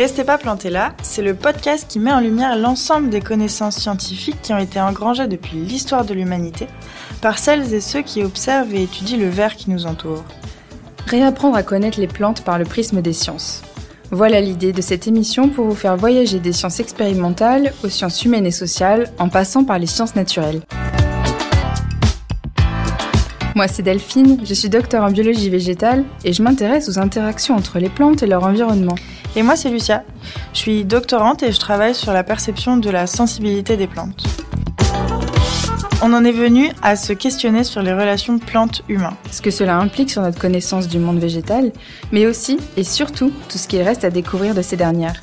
Restez pas plantés là, c'est le podcast qui met en lumière l'ensemble des connaissances scientifiques qui ont été engrangées depuis l'histoire de l'humanité par celles et ceux qui observent et étudient le verre qui nous entoure. Réapprendre à connaître les plantes par le prisme des sciences. Voilà l'idée de cette émission pour vous faire voyager des sciences expérimentales aux sciences humaines et sociales en passant par les sciences naturelles. Moi, c'est Delphine, je suis docteur en biologie végétale et je m'intéresse aux interactions entre les plantes et leur environnement. Et moi, c'est Lucia. Je suis doctorante et je travaille sur la perception de la sensibilité des plantes. On en est venu à se questionner sur les relations plantes-humains. Ce que cela implique sur notre connaissance du monde végétal, mais aussi et surtout tout ce qu'il reste à découvrir de ces dernières.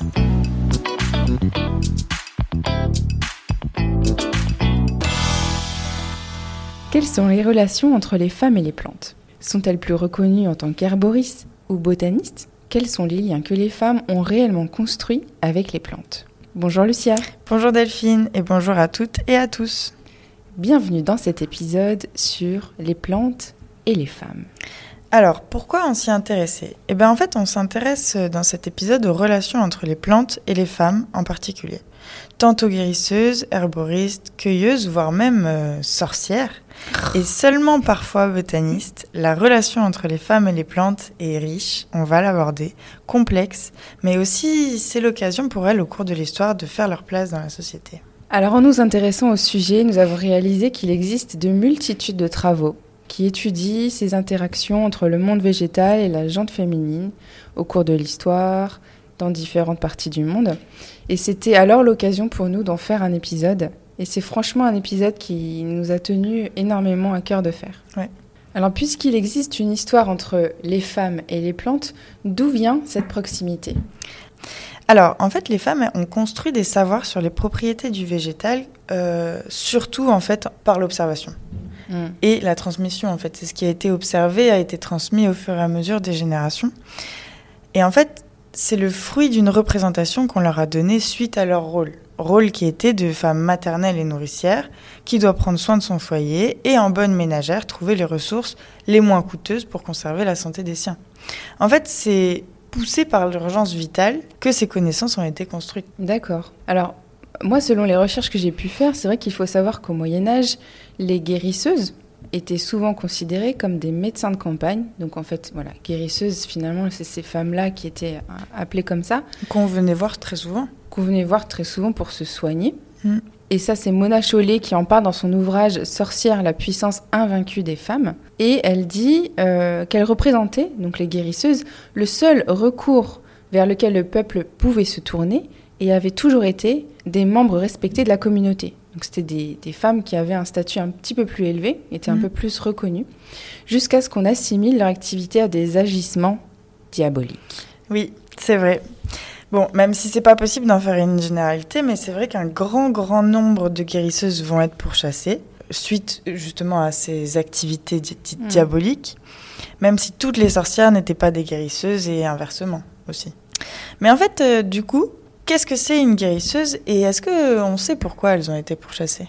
Quelles sont les relations entre les femmes et les plantes? Sont-elles plus reconnues en tant qu'herboristes ou botanistes? Quels sont les liens que les femmes ont réellement construits avec les plantes Bonjour Lucia. Bonjour Delphine et bonjour à toutes et à tous. Bienvenue dans cet épisode sur les plantes et les femmes. Alors, pourquoi on s'y intéressait? Eh bien, en fait, on s'intéresse dans cet épisode aux relations entre les plantes et les femmes en particulier. Tantôt guérisseuses, herboristes, cueilleuses, voire même euh, sorcières. Et seulement parfois botanistes, la relation entre les femmes et les plantes est riche, on va l'aborder, complexe, mais aussi c'est l'occasion pour elles au cours de l'histoire de faire leur place dans la société. Alors en nous intéressant au sujet, nous avons réalisé qu'il existe de multitudes de travaux qui étudient ces interactions entre le monde végétal et la jante féminine au cours de l'histoire, dans différentes parties du monde. Et c'était alors l'occasion pour nous d'en faire un épisode. Et c'est franchement un épisode qui nous a tenu énormément à cœur de faire. Ouais. Alors puisqu'il existe une histoire entre les femmes et les plantes, d'où vient cette proximité? Alors, en fait, les femmes ont construit des savoirs sur les propriétés du végétal, euh, surtout en fait par l'observation mm. et la transmission. En fait, c'est ce qui a été observé, a été transmis au fur et à mesure des générations. Et en fait, c'est le fruit d'une représentation qu'on leur a donnée suite à leur rôle. Rôle qui était de femme maternelle et nourricière, qui doit prendre soin de son foyer et en bonne ménagère trouver les ressources les moins coûteuses pour conserver la santé des siens. En fait, c'est poussé par l'urgence vitale que ces connaissances ont été construites. D'accord. Alors, moi, selon les recherches que j'ai pu faire, c'est vrai qu'il faut savoir qu'au Moyen Âge, les guérisseuses étaient souvent considérées comme des médecins de campagne. Donc en fait, voilà, guérisseuses, finalement, c'est ces femmes-là qui étaient euh, appelées comme ça. Qu'on venait voir très souvent. Qu'on venait voir très souvent pour se soigner. Mm. Et ça, c'est Mona Chollet qui en parle dans son ouvrage Sorcière, la puissance invaincue des femmes. Et elle dit euh, qu'elle représentait, donc les guérisseuses, le seul recours vers lequel le peuple pouvait se tourner et avait toujours été des membres respectés de la communauté. Donc c'était des, femmes qui avaient un statut un petit peu plus élevé, étaient un mmh. peu plus reconnues, jusqu'à ce qu'on assimile leur activité à des agissements diaboliques. Oui, c'est vrai. Bon, même si c'est pas possible d'en faire une généralité, mais c'est vrai qu'un grand, grand nombre de guérisseuses vont être pourchassées suite justement à ces activités mm. diaboliques, même si toutes les sorcières n'étaient pas des guérisseuses et inversement aussi. Mais en fait, euh, du coup, qu'est-ce que c'est une guérisseuse et est-ce qu'on sait pourquoi elles ont été pourchassées?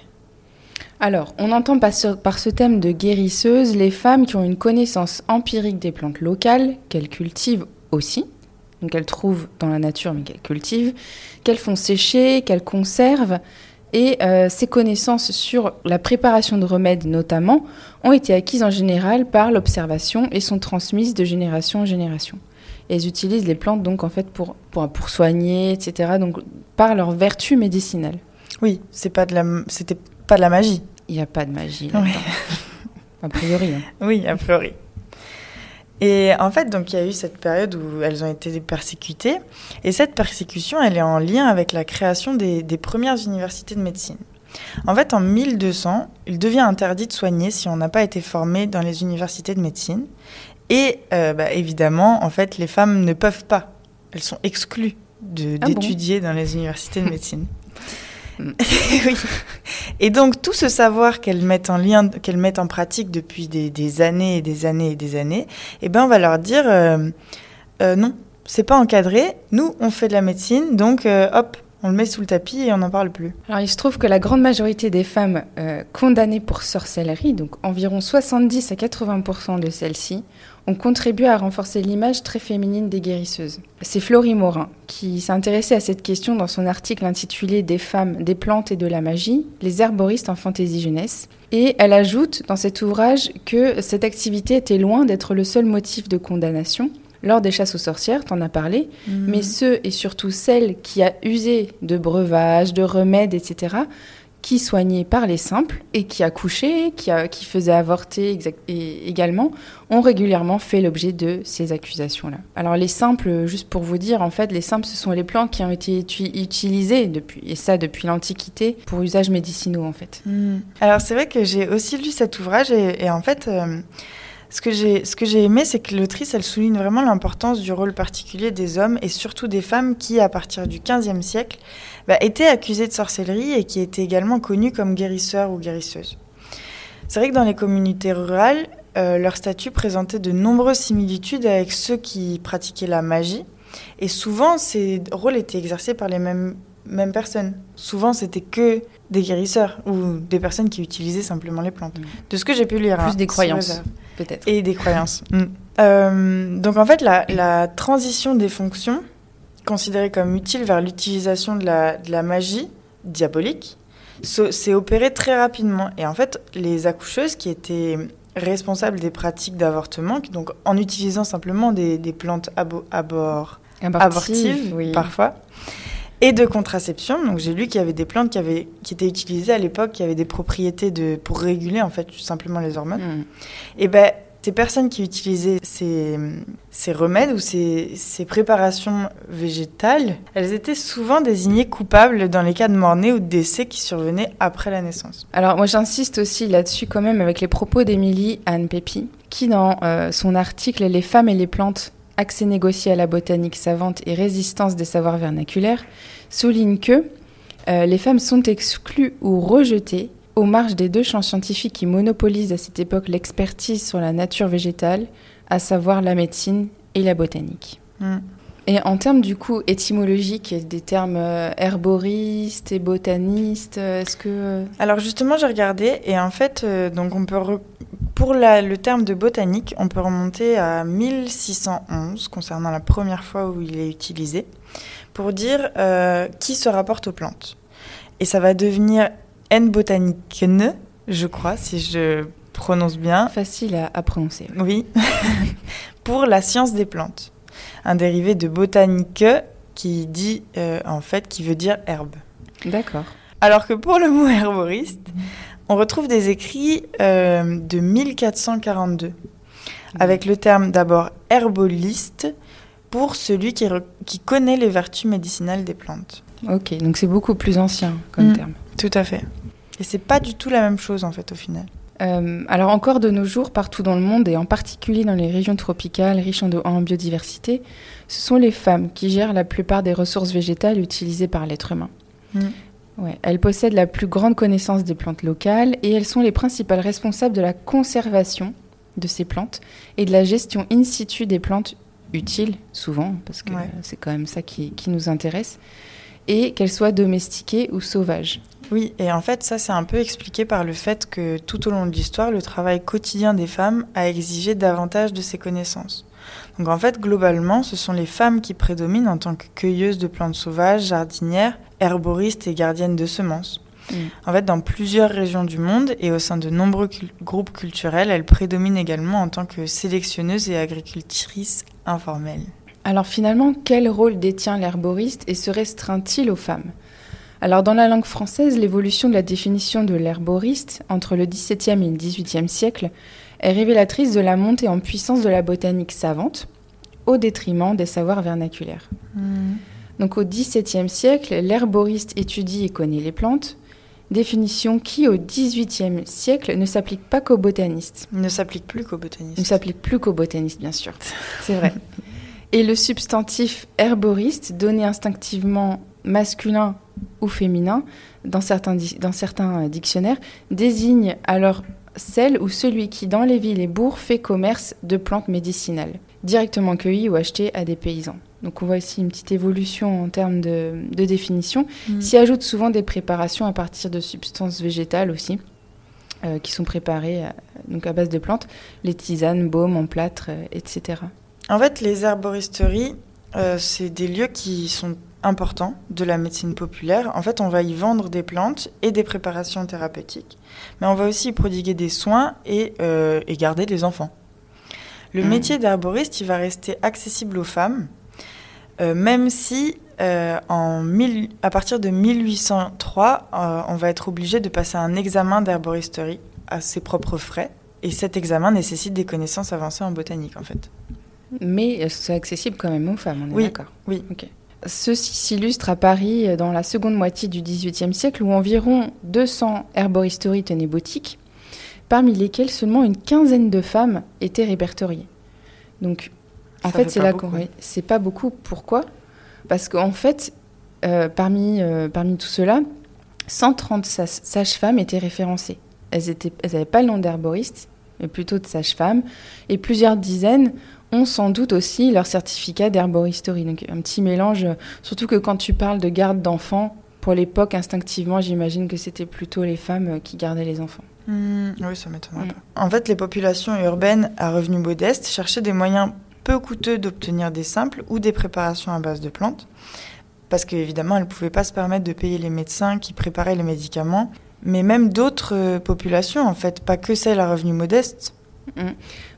Alors, on entend par ce, thème de guérisseuse les femmes qui ont une connaissance empirique des plantes locales, qu'elles cultivent aussi, donc qu'elles trouvent dans la nature mais qu'elles cultivent, qu'elles font sécher, qu'elles conservent. Et euh, ces connaissances sur la préparation de remèdes notamment ont été acquises en général par l'observation et sont transmises de génération en génération. Elles utilisent les plantes donc en fait pour, pour, pour soigner, etc. Donc par leur vertu médicinale. Oui, c'est pas de la, c'était pas de la magie. Il n'y a pas de magie là a priori. Hein. Oui, a priori. Et en fait, donc il y a eu cette période où elles ont été persécutées. Et cette persécution, elle est en lien avec la création des, premières universités de médecine. En fait, en 1200, il devient interdit de soigner si on n'a pas été formé dans les universités de médecine. Et euh, bah, évidemment, en fait, les femmes ne peuvent pas. Elles sont exclues ah d'étudier dans les universités de médecine. oui. Et donc tout ce savoir qu'elles mettent en lien, qu'elles mettent en pratique depuis des, années et des années et des années, eh ben on va leur dire euh, euh, non, c'est pas encadré. Nous, on fait de la médecine, donc euh, hop, on le met sous le tapis et on n'en parle plus. Alors il se trouve que la grande majorité des femmes condamnées pour sorcellerie, donc environ 70 à 80% de celles-ci, ont contribué à renforcer l'image très féminine des guérisseuses. C'est Florie Morin qui s'est intéressée à cette question dans son article intitulé Des femmes, des plantes et de la magie, les herboristes en fantaisie jeunesse. Et elle ajoute dans cet ouvrage que cette activité était loin d'être le seul motif de condamnation. Lors des chasses aux sorcières, t'en as parlé, Mhm. mais ceux et surtout celles qui a usé de breuvages, de remèdes, etc., qui soignaient par les simples et qui accouchaient, qui, a- qui faisaient avorter également, ont régulièrement fait l'objet de ces accusations-là. Alors les simples, juste pour vous dire, en fait, les simples, ce sont les plantes qui ont été uti- utilisées depuis, et ça depuis l'Antiquité, pour usages médicinaux, en fait. Hmm. Alors c'est vrai que j'ai aussi lu cet ouvrage et, et en fait, euh, ce que j'ai ce que j'ai aimé, c'est que l'autrice, elle souligne vraiment l'importance du rôle particulier des hommes et surtout des femmes qui, à partir du XVe siècle, bah, étaient accusées de sorcellerie et qui étaient également connues comme guérisseurs ou guérisseuses. C'est vrai que dans les communautés rurales, euh, leur statut présentait de nombreuses similitudes avec ceux qui pratiquaient la magie et souvent ces rôles étaient exercés par les mêmes mêmes personnes. Souvent, c'était que des guérisseurs ou des personnes qui utilisaient simplement les plantes. Mm. De ce que j'ai pu lire. Plus hein, des croyances. Peut-être. Et des croyances. Mm. Euh, donc en fait, la, la transition des fonctions, considérée comme utile vers l'utilisation de la, de la magie diabolique, so- s'est opérée très rapidement. Et en fait, les accoucheuses qui étaient responsables des pratiques d'avortement, donc en utilisant simplement des, des plantes abo- abor- abortives oui. parfois, et de contraception. Donc j'ai lu qu'il y avait des plantes qui, avaient, qui étaient utilisées à l'époque, qui avaient des propriétés de, pour réguler en fait tout simplement les hormones. Mm. Et ben ces personnes qui utilisaient ces, ces remèdes ou ces, ces préparations végétales, elles étaient souvent désignées coupables dans les cas de mort-née ou de décès qui survenaient après la naissance. Alors moi j'insiste aussi là-dessus quand même avec les propos d'Émilie Anne Pépi, qui dans euh, son article Les femmes et les plantes, accès négocié à la botanique savante et résistance des savoirs vernaculaires, souligne que euh, les femmes sont exclues ou rejetées aux marges des deux champs scientifiques qui monopolisent à cette époque l'expertise sur la nature végétale, à savoir la médecine et la botanique. Mm. Et en termes du coup étymologiques, des termes euh, herboristes et botanistes, euh, est-ce que... Alors justement, j'ai regardé et en fait, euh, donc on peut re- pour la- le terme de botanique, on peut remonter à 1611 concernant la première fois où il est utilisé pour dire euh, qui se rapporte aux plantes. Et ça va devenir N botanique je crois, si je prononce bien. Facile à, à prononcer. Oui, pour la science des plantes. Un dérivé de botanique qui dit euh, en fait qui veut dire herbe. D'accord. Alors que pour le mot herboriste, on retrouve des écrits euh, de 1442, avec le terme d'abord herboliste pour celui qui connaît les vertus médicinales des plantes. Ok, donc c'est beaucoup plus ancien comme Mm. terme. Tout à fait. Et c'est pas du tout la même chose en fait au final. Euh, alors encore de nos jours, partout dans le monde et en particulier dans les régions tropicales riches en, en biodiversité, ce sont les femmes qui gèrent la plupart des ressources végétales utilisées par l'être humain. Mm. Ouais, elles possèdent la plus grande connaissance des plantes locales et elles sont les principales responsables de la conservation de ces plantes et de la gestion in situ des plantes utiles, souvent, parce que Ouais. c'est quand même ça qui, qui nous intéresse, et qu'elles soient domestiquées ou sauvages. Oui, et en fait, ça, c'est un peu expliqué par le fait que tout au long de l'histoire, le travail quotidien des femmes a exigé davantage de ces connaissances. Donc en fait, globalement, ce sont les femmes qui prédominent en tant que cueilleuses de plantes sauvages, jardinières, herboristes et gardiennes de semences. Mm. En fait, dans plusieurs régions du monde et au sein de nombreux cul- groupes culturels, elles prédominent également en tant que sélectionneuses et agricultrices informelles. Alors finalement, quel rôle détient l'herboriste et se restreint-il aux femmes? Alors dans la langue française, l'évolution de la définition de l'herboriste entre le XVIIe et le XVIIIe siècle est révélatrice de la montée en puissance de la botanique savante au détriment des savoirs vernaculaires. Donc au XVIIe siècle, l'herboriste étudie et connaît les plantes, définition qui au XVIIIe siècle ne s'applique pas qu'aux botanistes. Ne s'applique plus qu'aux Il ne botanistes. s'applique plus qu'aux botanistes, bien sûr. C'est vrai. Et le substantif herboriste, donné instinctivement masculin ou féminin dans certains, dans certains euh, dictionnaires, désigne alors celle ou celui qui, dans les villes et bourgs, fait commerce de plantes médicinales, directement cueillies ou achetées à des paysans. Donc on voit ici une petite évolution en termes de, de définition. Mm. S'y ajoutent souvent des préparations à partir de substances végétales aussi, qui sont préparées donc à base de plantes, les tisanes, baumes en plâtre, etc. En fait, les herboristeries, c'est des lieux qui sont importants de la médecine populaire. En fait, on va y vendre des plantes et des préparations thérapeutiques, mais on va aussi y prodiguer des soins et, et garder des enfants. Le mmh. métier d'herboriste, il va rester accessible aux femmes, euh, même si euh, en à partir de 1803, euh, on va être obligé de passer un examen d'herboristerie à ses propres frais. Et cet examen nécessite des connaissances avancées en botanique, en fait. Mais c'est accessible quand même aux femmes, on est oui, d'accord Oui. Ceci s'illustre à Paris dans la seconde moitié du XVIIIe siècle, où environ 200 herboristeries tenaient boutique parmi lesquelles seulement une quinzaine de femmes étaient répertoriées. Donc, en fait, c'est là qu'on. C'est pas beaucoup. Pourquoi? Parce qu'en fait, euh, parmi, euh, parmi tout cela, 130 sages-femmes étaient référencées. Elles n'avaient elles pas le nom d'herboriste, mais plutôt de sages-femmes. Et plusieurs dizaines ont sans doute aussi leur certificat d'herboristerie. Donc un petit mélange, surtout que quand tu parles de garde d'enfants, pour l'époque, instinctivement, j'imagine que c'était plutôt les femmes qui gardaient les enfants. Mmh, oui, ça m'étonnerait mmh. pas. En fait, les populations urbaines à revenus modestes cherchaient des moyens peu coûteux d'obtenir des simples ou des préparations à base de plantes, parce qu'évidemment, elles ne pouvaient pas se permettre de payer les médecins qui préparaient les médicaments, mais même d'autres euh, populations, en fait, pas que celles à revenus modestes. Mmh.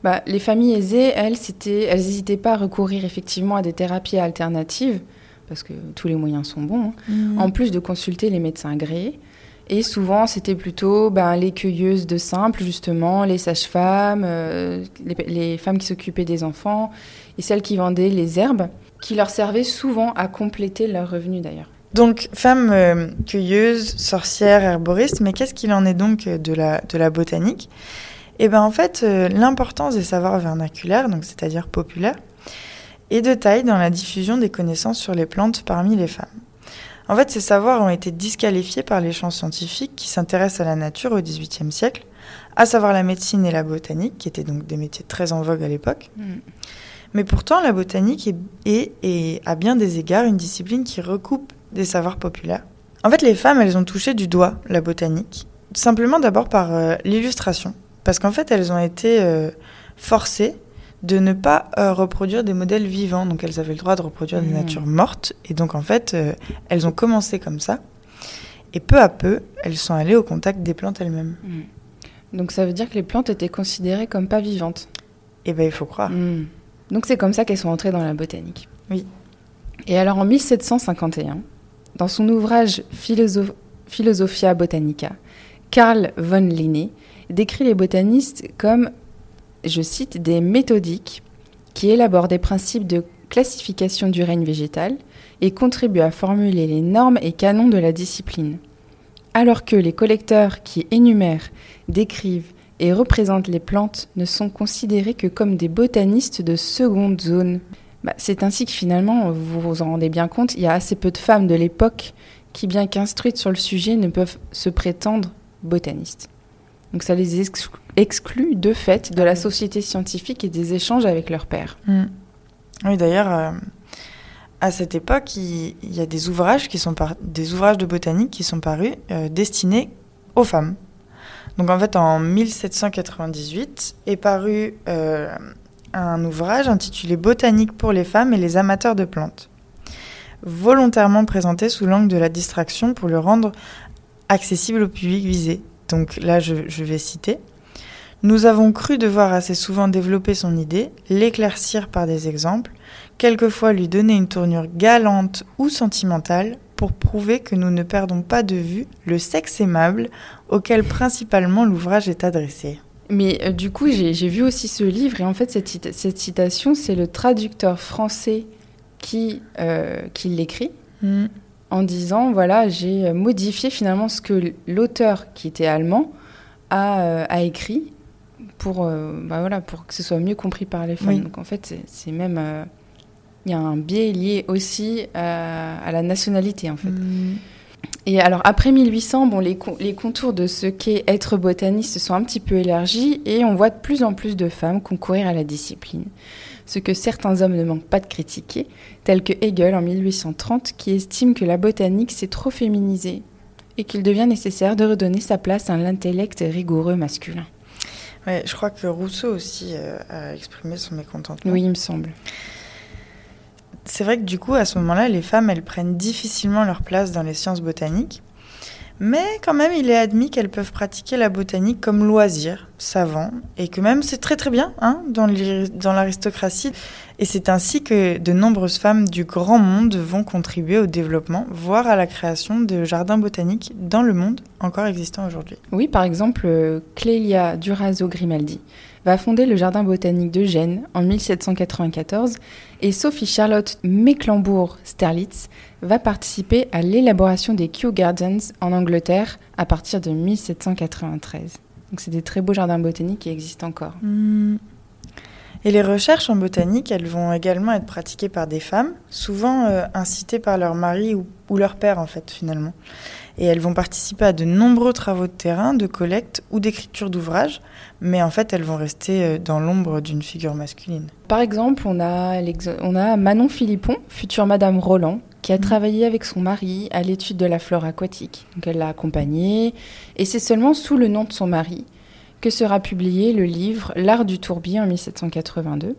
Bah, les familles aisées, elles, elles n'hésitaient pas à recourir effectivement à des thérapies alternatives, parce que tous les moyens sont bons, hein. en plus de consulter les médecins agréés. Et souvent, c'était plutôt ben, les cueilleuses de simples, justement, les sages-femmes, euh, les, femmes qui s'occupaient des enfants, et celles qui vendaient les herbes, qui leur servaient souvent à compléter leurs revenus d'ailleurs. Donc, femmes euh, cueilleuses, sorcières, herboristes, mais qu'est-ce qu'il en est donc de la, de la botanique? Eh bien, en fait, euh, l'importance des savoirs vernaculaires, donc c'est-à-dire populaires, est de taille dans la diffusion des connaissances sur les plantes parmi les femmes. En fait, ces savoirs ont été disqualifiés par les champs scientifiques qui s'intéressent à la nature au XVIIIe siècle, à savoir la médecine et la botanique, qui étaient donc des métiers très en vogue à l'époque. Mm. Mais pourtant, la botanique est, est, à bien des égards, une discipline qui recoupe des savoirs populaires. En fait, les femmes, elles ont touché du doigt la botanique, simplement d'abord par euh, l'illustration, parce qu'en fait, elles ont été euh, forcées de ne pas euh, reproduire des modèles vivants. Donc elles avaient le droit de reproduire des mmh. natures mortes. Et donc en fait, euh, elles ont commencé comme ça. Et peu à peu, elles sont allées au contact des plantes elles-mêmes. Mmh. Donc ça veut dire que les plantes étaient considérées comme pas vivantes Eh bien, il faut croire. Mmh. Donc c'est comme ça qu'elles sont entrées dans la botanique. Oui. Et alors en 1751, dans son ouvrage Philosophia Botanica, Carl von Linné décrit les botanistes comme je cite, des méthodiques qui élaborent des principes de classification du règne végétal et contribuent à formuler les normes et canons de la discipline. Alors que les collecteurs qui énumèrent, décrivent et représentent les plantes ne sont considérés que comme des botanistes de seconde zone. Bah, c'est ainsi que finalement, vous vous en rendez bien compte, il y a assez peu de femmes de l'époque qui, bien qu'instruites sur le sujet, ne peuvent se prétendre botanistes. Donc ça les exclut, de fait de la société scientifique et des échanges avec leurs pairs. Mm. Oui, d'ailleurs, euh, à cette époque, il, y a des ouvrages, qui sont des ouvrages de botanique qui sont parus euh, destinés aux femmes. Donc en fait, en 1798 est paru euh, un ouvrage intitulé Botanique pour les femmes et les amateurs de plantes, volontairement présenté sous l'angle de la distraction pour le rendre accessible au public visé. Donc là, je, vais citer. Nous avons cru devoir assez souvent développer son idée, l'éclaircir par des exemples, quelquefois lui donner une tournure galante ou sentimentale pour prouver que nous ne perdons pas de vue le sexe aimable auquel principalement l'ouvrage est adressé. Mais euh, du coup, j'ai vu aussi ce livre et en fait, cette, cette citation, c'est le traducteur français qui, euh, qui l'écrit. Hmm en disant voilà, j'ai modifié finalement ce que l'auteur, qui était allemand, a, euh, a écrit pour, euh, bah voilà, pour que ce soit mieux compris par les femmes. Donc en fait, c'est même. Euh, il y a un biais lié aussi à, la nationalité en fait. Mm. Et alors après 1800, bon, les, les contours de ce qu'est être botaniste sont un petit peu élargis et on voit de plus en plus de femmes concourir à la discipline ce que certains hommes ne manquent pas de critiquer, tels que Hegel en 1830 qui estime que la botanique s'est trop féminisée et qu'il devient nécessaire de redonner sa place à l'intellect rigoureux masculin. Ouais, je crois que Rousseau aussi euh, a exprimé son mécontentement. Oui, il me semble. C'est vrai que du coup, à ce moment-là, les femmes, elles prennent difficilement leur place dans les sciences botaniques. Mais quand même, il est admis qu'elles peuvent pratiquer la botanique comme loisir, savant, et que même c'est très très bien hein, dans l'aristocratie. Et c'est ainsi que de nombreuses femmes du grand monde vont contribuer au développement, voire à la création de jardins botaniques dans le monde encore existant aujourd'hui. Oui, par exemple, euh, Clélia Durazo Grimaldi va fonder le jardin botanique de Gênes en 1794 et Sophie Charlotte Mecklembourg-Sterlitz va participer à l'élaboration des Kew Gardens en Angleterre à partir de 1793. Donc c'est des très beaux jardins botaniques qui existent encore. Hmm. Et les recherches en botanique, elles vont également être pratiquées par des femmes, souvent euh, incitées par leur mari ou, ou, leur père en fait finalement. Et elles vont participer à de nombreux travaux de terrain, de collecte ou d'écriture d'ouvrages, mais en fait elles vont rester euh, dans l'ombre d'une figure masculine. Par exemple, on a, on a Manon Philippon, future Madame Roland, qui a travaillé avec son mari à l'étude de la flore aquatique. Donc elle l'a accompagnée, et c'est seulement sous le nom de son mari que sera publié le livre L'art du tourbier en 1782.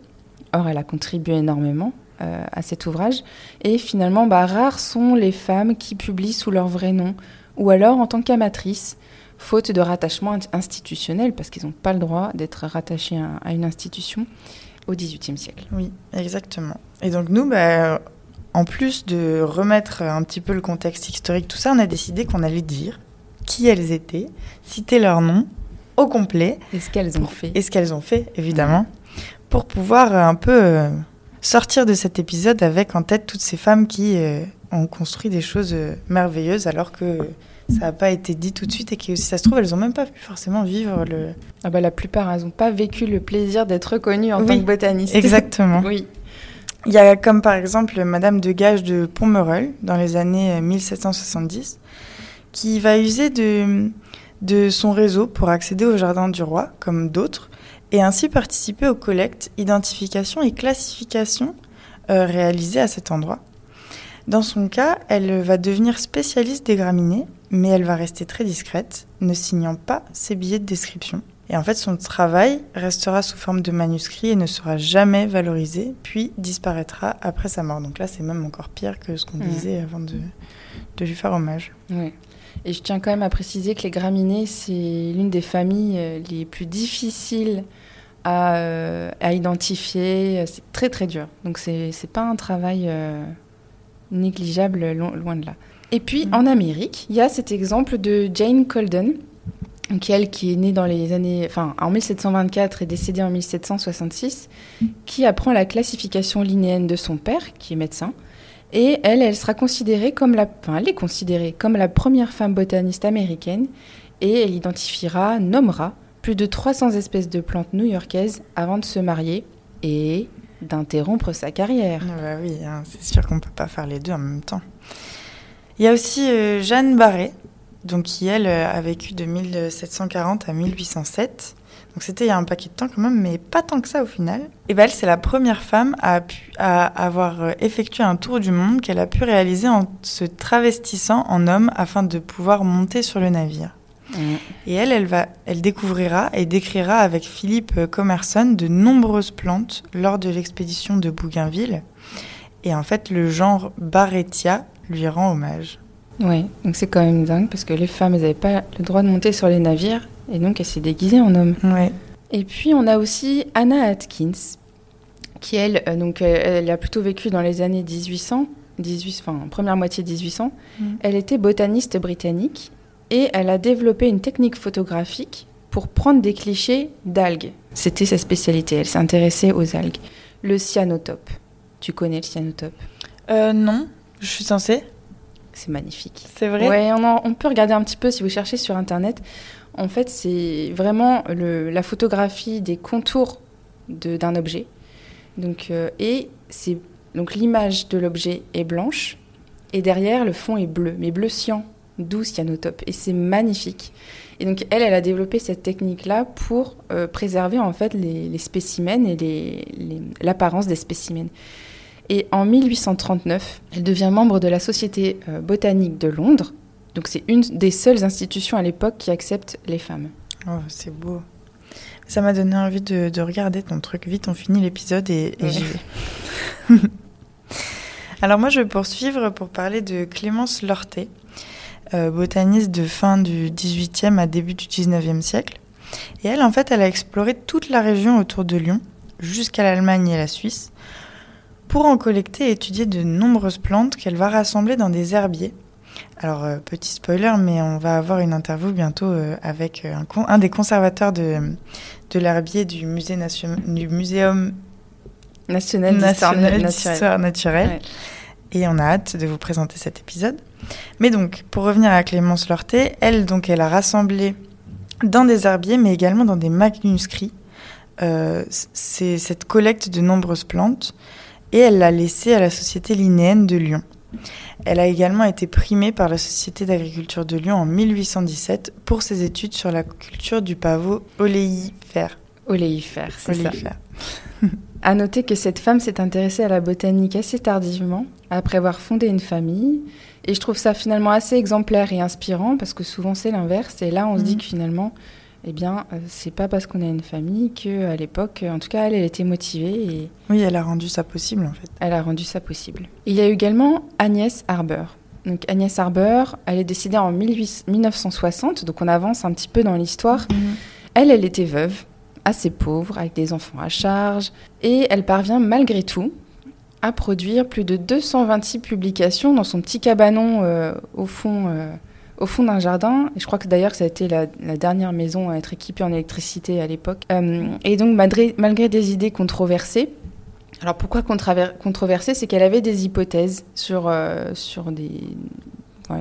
Or, elle a contribué énormément euh, à cet ouvrage. Et finalement, bah, rares sont les femmes qui publient sous leur vrai nom, ou alors en tant qu'amatrices, faute de rattachement institutionnel, parce qu'ils n'ont pas le droit d'être rattachés à, une institution au XVIIIe siècle. Oui, exactement. Et donc nous, bah, en plus de remettre un petit peu le contexte historique, tout ça, on a décidé qu'on allait dire qui elles étaient, citer leur nom au complet. Et ce qu'elles ont fait. Et ce qu'elles ont fait, évidemment, pour pouvoir un peu euh, sortir de cet épisode avec en tête toutes ces femmes qui euh, ont construit des choses euh, merveilleuses alors que ça n'a pas été dit tout de suite et que si ça se trouve, elles n'ont même pas pu forcément vivre le... Ah bah la plupart, elles n'ont pas vécu le plaisir d'être reconnues en tant que botanistes. Exactement. oui. Il y a comme par exemple Madame de Gage de Pontmerol dans les années 1770 qui va user de de son réseau pour accéder au jardin du roi, comme d'autres, et ainsi participer aux collectes, identifications et classifications euh, réalisées à cet endroit. Dans son cas, elle va devenir spécialiste des graminées, mais elle va rester très discrète, ne signant pas ses billets de description. Et en fait, son travail restera sous forme de manuscrit et ne sera jamais valorisé, puis disparaîtra après sa mort. Donc là, c'est même encore pire que ce qu'on mmh. disait avant de, de, lui faire hommage. Oui. Et je tiens quand même à préciser que les graminées, c'est l'une des familles euh, les plus difficiles à, euh, à identifier. C'est très très dur. Donc c'est n'est pas un travail euh, négligeable, loin de là. Et puis mm. en Amérique, il y a cet exemple de Jane Colden, qui, elle, qui est née dans les années, en 1724 et décédée en 1766, qui apprend la classification linéenne de son père, qui est médecin, et elle, elle sera considérée comme la, enfin, elle est considérée comme la première femme botaniste américaine et elle identifiera, nommera plus de 300 espèces de plantes new-yorkaises avant de se marier et d'interrompre sa carrière. Ah bah oui, hein, c'est sûr qu'on ne peut pas faire les deux en même temps. Il y a aussi euh, Jeanne Barré, donc qui elle a vécu de 1740 à 1807 donc c'était il y a un paquet de temps quand même, mais pas tant que ça au final. Et ben elle, c'est la première femme à, pu, à avoir euh, effectué un tour du monde qu'elle a pu réaliser en se travestissant en homme afin de pouvoir monter sur le navire. Mmh. Et elle, elle, va, elle découvrira et décrira avec Philippe Commerson de nombreuses plantes lors de l'expédition de Bougainville. Et en fait, le genre Barretia lui rend hommage. Oui, donc c'est quand même dingue parce que les femmes, elles n'avaient pas le droit de monter sur les navires et donc elle s'est déguisée en homme. Ouais. Et puis on a aussi Anna Atkins, qui elle, euh, donc elle, a plutôt vécu dans les années 1800, 18, enfin première moitié 1800. Mm. Elle était botaniste britannique et elle a développé une technique photographique pour prendre des clichés d'algues. C'était sa spécialité. Elle s'intéressait aux algues. Le cyanotope. Tu connais le cyanotope euh, Non, je suis censée. C'est magnifique. C'est vrai Ouais, on, on, peut regarder un petit peu si vous cherchez sur Internet. En fait, c'est vraiment le, la photographie des contours d'un objet. Donc, euh, et c'est donc l'image de l'objet est blanche et derrière le fond est bleu, mais bleu cyan, d'où cyanotope. Et c'est magnifique. Et donc elle, elle a développé cette technique-là pour euh, préserver en fait les, les spécimens et l'apparence des spécimens. Et en 1839, elle devient membre de la Société euh, botanique de Londres Donc c'est une des seules institutions à l'époque qui accepte les femmes. Oh, c'est beau. Ça m'a donné envie de, de, regarder ton truc. Vite, on finit l'épisode et, et j'y vais. Alors moi, je vais poursuivre pour parler de Clémence Lortet, euh, botaniste de fin du 18e à début du 19e siècle. Et elle, en fait, elle a exploré toute la région autour de Lyon, jusqu'à l'Allemagne et la Suisse, pour en collecter et étudier de nombreuses plantes qu'elle va rassembler dans des herbiers. Alors, euh, petit spoiler, mais on va avoir une interview bientôt euh, avec un, un, des conservateurs de, de l'herbier du, musée du Muséum national d'histoire naturelle. Ouais. Et on a hâte de vous présenter cet épisode. Mais donc, pour revenir à Clémence Lortet, elle, donc, elle a rassemblé dans des herbiers, mais également dans des manuscrits, euh, c'est cette collecte de nombreuses plantes, et elle l'a laissée à la Société linéenne de Lyon. Elle a également été primée par la Société d'agriculture de Lyon en 1817 pour ses études sur la culture du pavot oléifère. Oléifère, c'est ça. à noter que cette femme s'est intéressée à la botanique assez tardivement, après avoir fondé une famille. Et je trouve ça finalement assez exemplaire et inspirant parce que souvent c'est l'inverse. Et là, on se dit que finalement, eh bien, euh, c'est pas parce qu'on a une famille que à l'époque, en tout cas, elle, elle était motivée. Et oui, elle a rendu ça possible en fait. Elle a rendu ça possible. Il y a également Agnès Harber. Donc Agnès Harber, elle est décédée en 18... 1960, donc on avance un petit peu dans l'histoire. Mmh. Elle, elle était veuve, assez pauvre, avec des enfants à charge, et elle parvient malgré tout à produire plus de 226 publications dans son petit cabanon euh, au fond, euh, au fond d'un jardin. Et je crois que d'ailleurs ça a été la, dernière maison à être équipée en électricité à l'époque. Euh, et donc malgré, malgré des idées controversées, alors pourquoi controversées C'est qu'elle avait des hypothèses sur, euh, sur des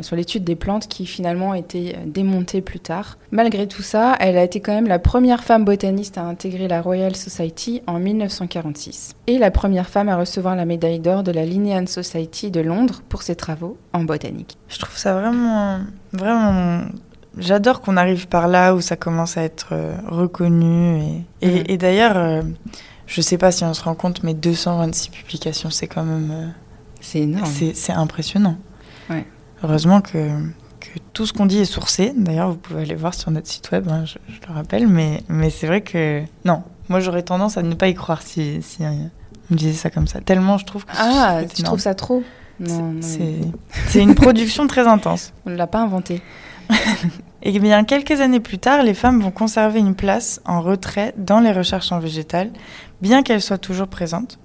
sur l'étude des plantes qui finalement a été démontée plus tard. Malgré tout ça, elle a été quand même la première femme botaniste à intégrer la Royal Society en 1946 et la première femme à recevoir la médaille d'or de la Linnean Society de Londres pour ses travaux en botanique. Je trouve ça vraiment, vraiment J'adore qu'on arrive par là où ça commence à être euh, reconnu. Et, et, mmh. et d'ailleurs, euh, je sais pas si on se rend compte, mais 226 publications, c'est quand même. Euh, c'est énorme. C'est impressionnant. Ouais. Heureusement que, que tout ce qu'on dit est sourcé. D'ailleurs, vous pouvez aller voir sur notre site web, hein, je, je, le rappelle. Mais, mais c'est vrai que. Non, moi j'aurais tendance à ne pas y croire si, si on me disait ça comme ça. Tellement je trouve que. Ah, tu trouves ça trop? C'est une production très intense. On ne l'a pas inventé. Et bien, quelques années plus tard, les femmes vont conserver une place en retrait dans les recherches en végétal, bien qu'elles soient toujours présentes.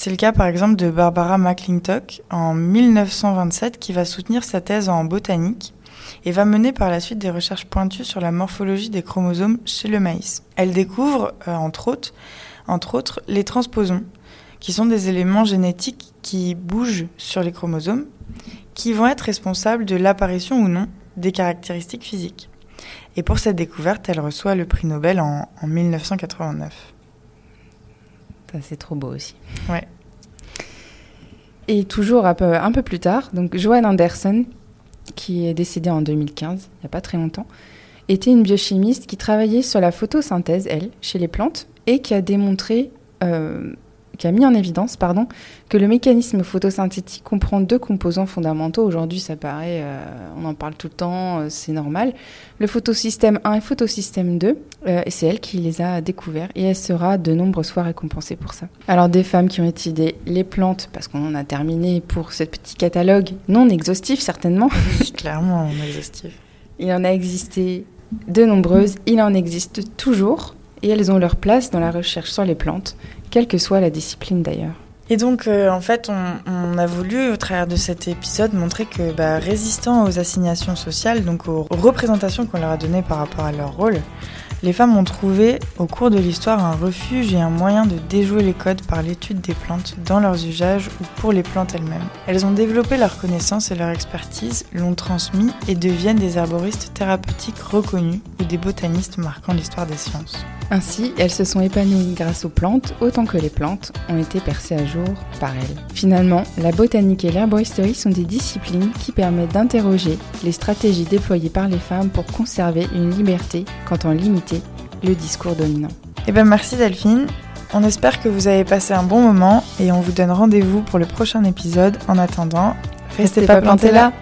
C'est le cas par exemple de Barbara McClintock en 1927 qui va soutenir sa thèse en botanique et va mener par la suite des recherches pointues sur la morphologie des chromosomes chez le maïs. Elle découvre, euh, entre, autres, les transposons, qui sont des éléments génétiques qui bougent sur les chromosomes, qui vont être responsables de l'apparition ou non des caractéristiques physiques. Et pour cette découverte, elle reçoit le prix Nobel en, en 1989. Ça, c'est trop beau aussi. Ouais. Et toujours un peu, un peu plus tard, donc Joanne Anderson, qui est décédée en 2015, il n'y a pas très longtemps, était une biochimiste qui travaillait sur la photosynthèse, elle, chez les plantes, et qui a démontré, euh, qui a mis en évidence, pardon, que le mécanisme photosynthétique comprend deux composants fondamentaux. Aujourd'hui, ça paraît, euh, on en parle tout le temps, euh, c'est normal. Le photosystème 1 et photosystème 2, euh, et c'est elle qui les a découverts, et elle sera de nombreuses fois récompensée pour ça. Alors, des femmes qui ont étudié les plantes, parce qu'on en a terminé pour ce petit catalogue, non exhaustif certainement. Clairement non exhaustif. Il en a existé de nombreuses, il en existe toujours, et elles ont leur place dans la recherche sur les plantes, quelle que soit la discipline d'ailleurs. Et donc, euh, en fait, on, a voulu, au travers de cet épisode, montrer que, bah, résistant aux assignations sociales, donc aux représentations qu'on leur a données par rapport à leur rôle, les femmes ont trouvé, au cours de l'histoire, un refuge et un moyen de déjouer les codes par l'étude des plantes dans leurs usages ou pour les plantes elles-mêmes. Elles ont développé leurs connaissances et leur expertise, l'ont transmis et deviennent des herboristes thérapeutiques reconnus ou des botanistes marquant l'histoire des sciences. Ainsi, elles se sont épanouies grâce aux plantes autant que les plantes ont été percées à jour par elles. Finalement, la botanique et l'herboristerie sont des disciplines qui permettent d'interroger les stratégies déployées par les femmes pour conserver une liberté quant en limiter le discours dominant. Eh bien merci Delphine, on espère que vous avez passé un bon moment et on vous donne rendez-vous pour le prochain épisode. En attendant, restez, pas, plantés là.